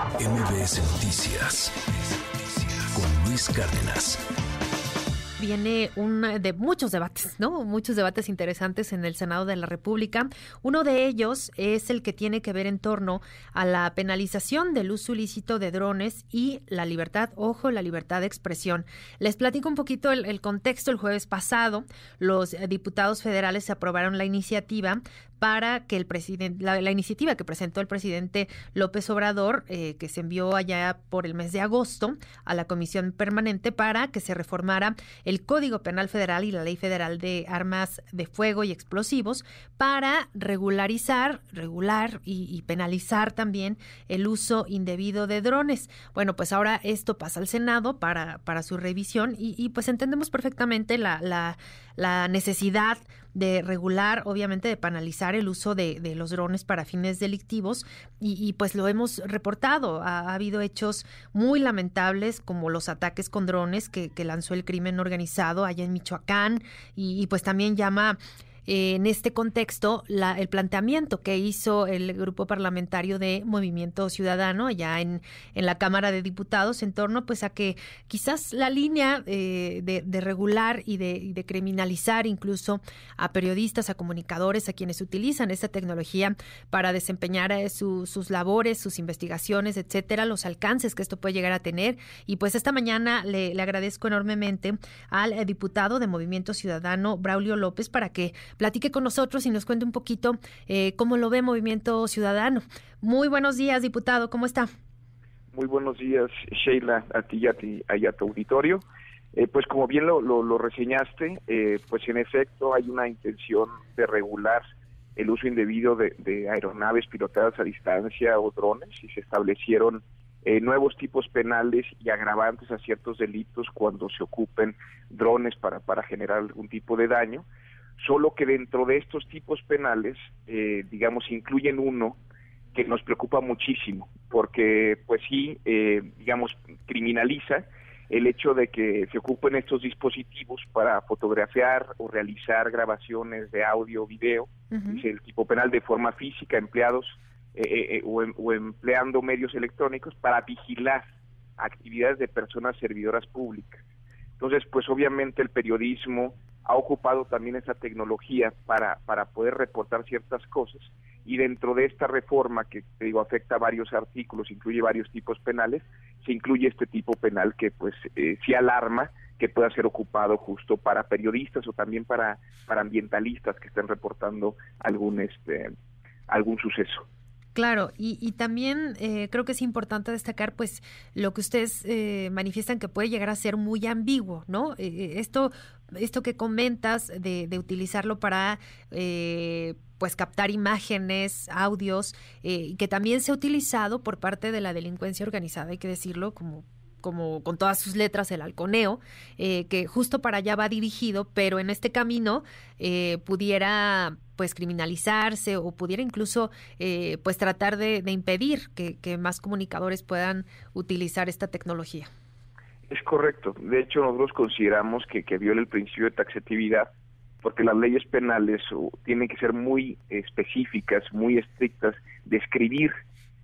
MBS Noticias con Luis Cárdenas viene un de muchos debates, ¿no? Muchos debates interesantes en el Senado de la República. Uno de ellos es el que tiene que ver en torno a la penalización del uso ilícito de drones y la libertad, ojo, la libertad de expresión. Les platico un poquito el, el contexto. El jueves pasado, los diputados federales aprobaron la iniciativa para que el presidente, la, iniciativa que presentó el presidente López Obrador, eh, que se envió allá por el mes de agosto a la Comisión Permanente para que se reformara el Código Penal Federal y la Ley Federal de Armas de Fuego y Explosivos para regularizar, regular y, penalizar también el uso indebido de drones. Bueno, pues ahora esto pasa al Senado para, para su revisión y, pues entendemos perfectamente la, la, la necesidad de regular, obviamente de penalizar el uso de, de los drones para fines delictivos y, pues lo hemos reportado. Ha, habido hechos muy lamentables como los ataques con drones que, que lanzó el crimen organizado allá en Michoacán y, y pues también llama en este contexto el planteamiento que hizo el grupo parlamentario de Movimiento Ciudadano allá en, en la Cámara de Diputados en torno pues a que quizás la línea eh, de, regular y de, criminalizar incluso a periodistas, a comunicadores, a quienes utilizan esta tecnología para desempeñar eh, sus labores, sus investigaciones, etcétera, los alcances que esto puede llegar a tener. Y pues esta mañana le, le agradezco enormemente al eh, diputado de Movimiento Ciudadano, Braulio López, para que platique con nosotros y nos cuente un poquito eh, cómo lo ve Movimiento Ciudadano. Muy buenos días, diputado, ¿cómo está? Muy buenos días, Sheila, a ti y a, ti, a tu auditorio. Eh, pues como bien lo, lo, reseñaste, eh, pues en efecto hay una intención de regular el uso indebido de, de aeronaves pilotadas a distancia o drones y se establecieron nuevos tipos penales y agravantes a ciertos delitos cuando se ocupen drones para, para generar algún tipo de daño solo que dentro de estos tipos penales, eh, digamos, incluyen uno que nos preocupa muchísimo, porque pues sí, eh, digamos, criminaliza el hecho de que se ocupen estos dispositivos para fotografiar o realizar grabaciones de audio o video, dice el tipo penal de forma física, empleados eh, o, em, o empleando medios electrónicos para vigilar actividades de personas servidoras públicas. Entonces, pues obviamente el periodismo, ha ocupado también esa tecnología para, para poder reportar ciertas cosas y dentro de esta reforma que te digo afecta varios artículos, incluye varios tipos penales, se incluye este tipo penal que pues eh, sí alarma que pueda ser ocupado justo para periodistas o también para, para ambientalistas que estén reportando algún este algún suceso. Claro, y, también eh, creo que es importante destacar, pues, lo que ustedes eh, manifiestan que puede llegar a ser muy ambiguo, ¿no? Eh, esto, esto que comentas de, de utilizarlo para, pues, captar imágenes, audios, que también se ha utilizado por parte de la delincuencia organizada, hay que decirlo, como como con todas sus letras el halconeo, que justo para allá va dirigido, pero en este camino pudiera pues criminalizarse o pudiera incluso eh, pues tratar de, impedir que, más comunicadores puedan utilizar esta tecnología. Es correcto. De hecho, nosotros consideramos que, que viola el principio de taxatividad porque las leyes penales tienen que ser muy específicas, muy estrictas, describir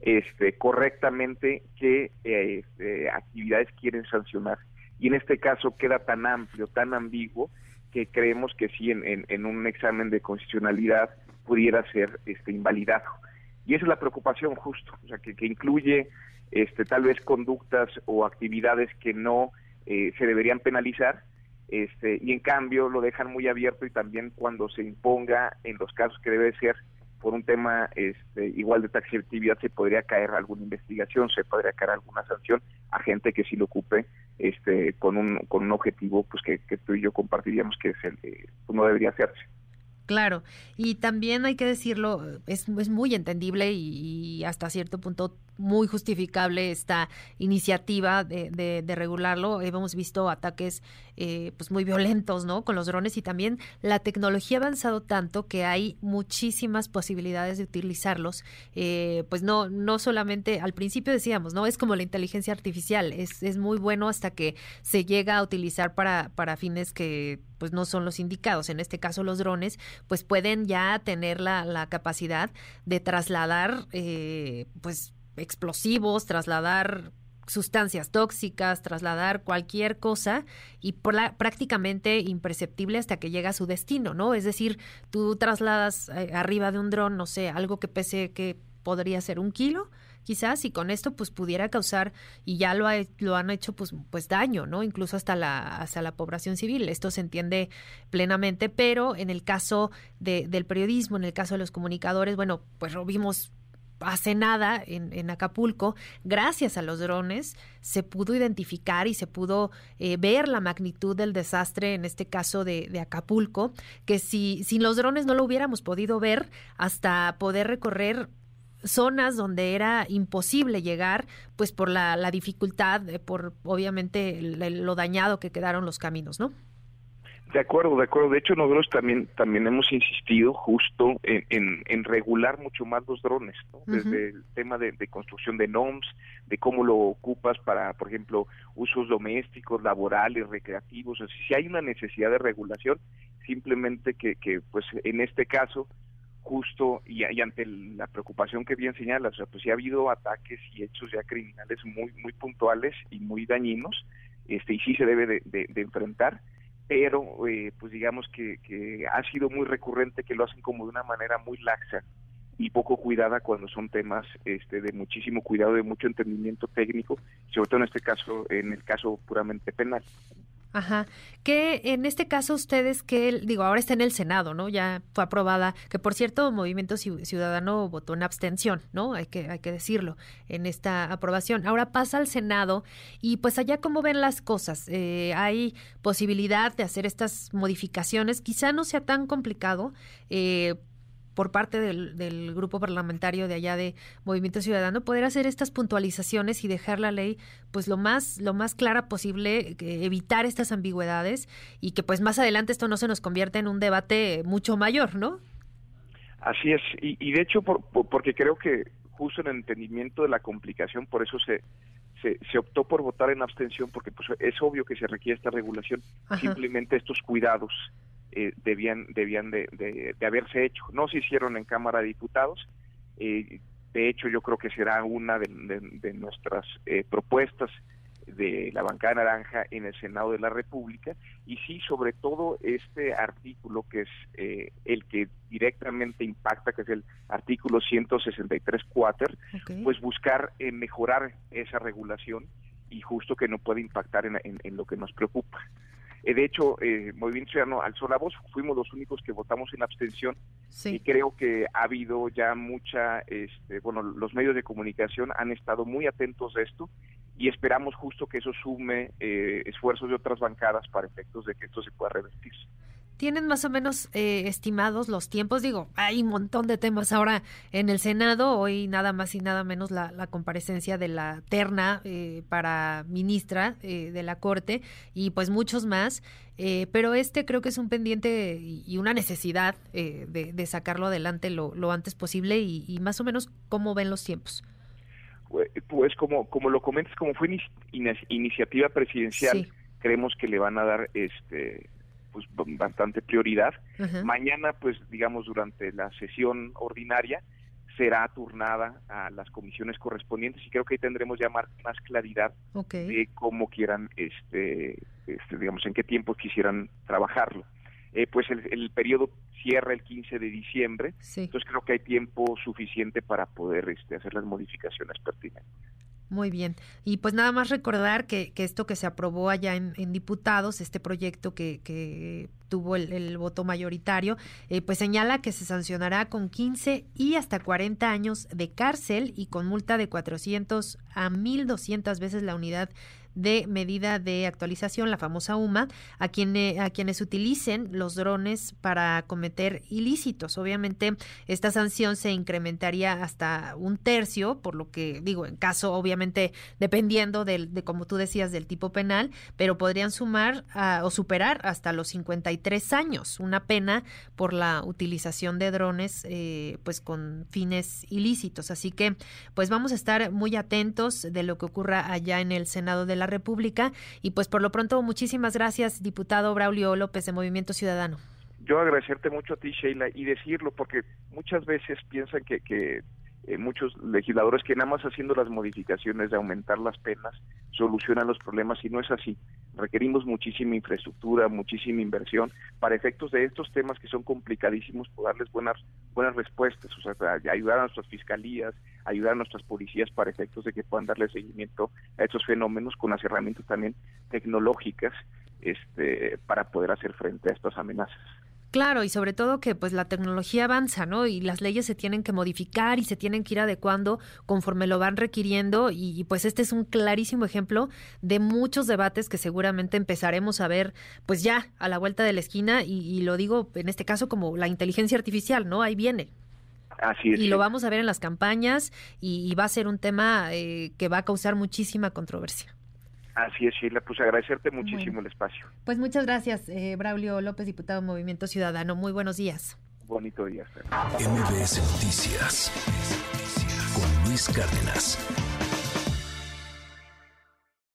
este, correctamente qué eh, este, actividades quieren sancionar. Y en este caso queda tan amplio, tan ambiguo, que creemos que sí en, un examen de constitucionalidad pudiera ser este invalidado. Y esa es la preocupación justo, o sea, que, incluye este tal vez conductas o actividades que no eh, se deberían penalizar, este, y en cambio lo dejan muy abierto y también cuando se imponga en los casos que debe ser por un tema este, igual de taxatividad se podría caer alguna investigación, se podría caer alguna sanción a gente que sí lo ocupe este, con, un, con un objetivo pues que, que tú y yo compartiríamos que es el, eh, pues, no debería hacerse. Claro, y también hay que decirlo, es, es muy entendible y, hasta cierto punto muy justificable esta iniciativa de, de, regularlo. Hemos visto ataques eh, pues muy violentos, ¿no? Con los drones y también la tecnología ha avanzado tanto que hay muchísimas posibilidades de utilizarlos. Eh, pues no, no solamente al principio decíamos, ¿no? Es como la inteligencia artificial, es, es muy bueno hasta que se llega a utilizar para, para fines que pues no son los indicados. En este caso, los drones, pues pueden ya tener la, la capacidad de trasladar, eh, pues explosivos, trasladar sustancias tóxicas, trasladar cualquier cosa y prácticamente imperceptible hasta que llega a su destino, ¿no? Es decir, tú trasladas eh, arriba de un dron, no sé, algo que pese que podría ser un kilo, quizás, y con esto pues pudiera causar, y ya lo, lo han hecho pues, pues daño, ¿no? Incluso hasta la, hasta la población civil. Esto se entiende plenamente, pero en el caso de, del periodismo, en el caso de los comunicadores, bueno, pues lo vimos hace nada en, Acapulco, gracias a los drones, se pudo identificar y se pudo eh, ver la magnitud del desastre, en este caso de, Acapulco, que si sin los drones no lo hubiéramos podido ver hasta poder recorrer zonas donde era imposible llegar, pues por la, la dificultad, por obviamente lo dañado que quedaron los caminos, ¿no? De acuerdo, de acuerdo. De hecho, nosotros también también hemos insistido justo en, en, regular mucho más los drones, desde el tema de, construcción de NOMS, de cómo lo ocupas para, por ejemplo, usos domésticos, laborales, recreativos. O si hay una necesidad de regulación, simplemente que, que pues en este caso justo y, ante la preocupación que bien señalas, o sea, pues sí ha habido ataques y hechos ya criminales muy muy puntuales y muy dañinos, este y sí se debe de enfrentar pero eh, pues digamos que, que ha sido muy recurrente que lo hacen como de una manera muy laxa y poco cuidada cuando son temas este, de muchísimo cuidado, de mucho entendimiento técnico, sobre todo en este caso, en el caso puramente penal. Ajá. Que en este caso ustedes que, digo, ahora está en el Senado, ¿no? Ya fue aprobada, que por cierto, Movimiento Ciudadano votó en abstención, ¿no? Hay que, hay que decirlo, en esta aprobación. Ahora pasa al Senado y pues allá cómo ven las cosas. Eh, hay posibilidad de hacer estas modificaciones, quizá no sea tan complicado. Eh, por parte del, grupo parlamentario de allá de Movimiento Ciudadano poder hacer estas puntualizaciones y dejar la ley pues lo más lo más clara posible evitar estas ambigüedades y que pues más adelante esto no se nos convierta en un debate mucho mayor no así es. Y, de hecho porque creo que justo en el entendimiento de la complicación por eso se se, optó por votar en abstención porque pues es obvio que se requiere esta regulación simplemente estos cuidados eh, debían debían de, de, haberse hecho. No se hicieron en Cámara de Diputados. Eh, de hecho, yo creo que será una de, nuestras eh, propuestas de la bancada naranja en el Senado de la República y sí, sobre todo este artículo que es el que directamente impacta, que es el artículo 163 cuatro, pues buscar mejorar esa regulación y justo que no puede impactar en lo que nos preocupa. Eh, de hecho, eh, Movimiento Ciudadano alzó la voz, fuimos los únicos que votamos en abstención y creo que ha habido ya mucha, este, bueno, los medios de comunicación han estado muy atentos a esto y esperamos justo que eso sume eh, esfuerzos de otras bancadas para efectos de que esto se pueda revertir. ¿Tienen más o menos eh, estimados los tiempos? Digo, hay un montón de temas ahora en el Senado. Hoy nada más y nada menos la, comparecencia de la terna eh, para ministra eh, de la Corte y pues muchos más. pero este creo que es un pendiente y una necesidad de, sacarlo adelante lo, antes posible y, más o menos cómo ven los tiempos. Pues, pues como, como lo comentas, como fue iniciativa presidencial, creemos que le van a dar este pues bastante prioridad. Mañana, pues digamos, durante la sesión ordinaria será turnada a las comisiones correspondientes y creo que ahí tendremos ya más, claridad de cómo quieran, este, este, digamos, en qué tiempo quisieran trabajarlo. Eh, pues el, el, periodo cierra el 15 de diciembre, entonces creo que hay tiempo suficiente para poder este, hacer las modificaciones pertinentes. Muy bien. Y pues nada más recordar que, que esto que se aprobó allá en, diputados, este proyecto que, que tuvo el, voto mayoritario, eh, pues señala que se sancionará con 15 y hasta 40 años de cárcel y con multa de 400 a 1.200 veces la unidad de medida de actualización, la famosa UMA, a, quienes a quienes utilicen los drones para cometer ilícitos. Obviamente, esta sanción se incrementaría hasta un tercio, por lo que digo, en caso, obviamente, dependiendo del, de, como tú decías, del tipo penal, pero podrían sumar o superar hasta los 53 años, una pena por la utilización de drones, eh, pues con fines ilícitos. Así que, pues vamos a estar muy atentos de lo que ocurra allá en el Senado de la República. Y pues por lo pronto, muchísimas gracias, diputado Braulio López de Movimiento Ciudadano. Yo agradecerte mucho a ti, Sheila, y decirlo, porque muchas veces piensan que, que eh, muchos legisladores que nada más haciendo las modificaciones de aumentar las penas solucionan los problemas y no es así. Requerimos muchísima infraestructura, muchísima inversión para efectos de estos temas que son complicadísimos, por darles buenas buenas respuestas, o sea, ayudar a nuestras fiscalías, ayudar a nuestras policías para efectos de que puedan darle seguimiento a estos fenómenos con las herramientas también tecnológicas este, para poder hacer frente a estas amenazas. Claro, y sobre todo que pues la tecnología avanza, ¿no? Y las leyes se tienen que modificar y se tienen que ir adecuando conforme lo van requiriendo y, pues este es un clarísimo ejemplo de muchos debates que seguramente empezaremos a ver pues ya a la vuelta de la esquina y, lo digo en este caso como la inteligencia artificial, ¿no? Ahí viene. Así es. Y lo vamos a ver en las campañas y, va a ser un tema eh, que va a causar muchísima controversia. Así es, Sheila, pues agradecerte muchísimo el espacio. Pues muchas gracias, eh, Braulio López, diputado Movimiento Ciudadano. Muy buenos días. Bonito día. MBS Noticias con Luis Cárdenas.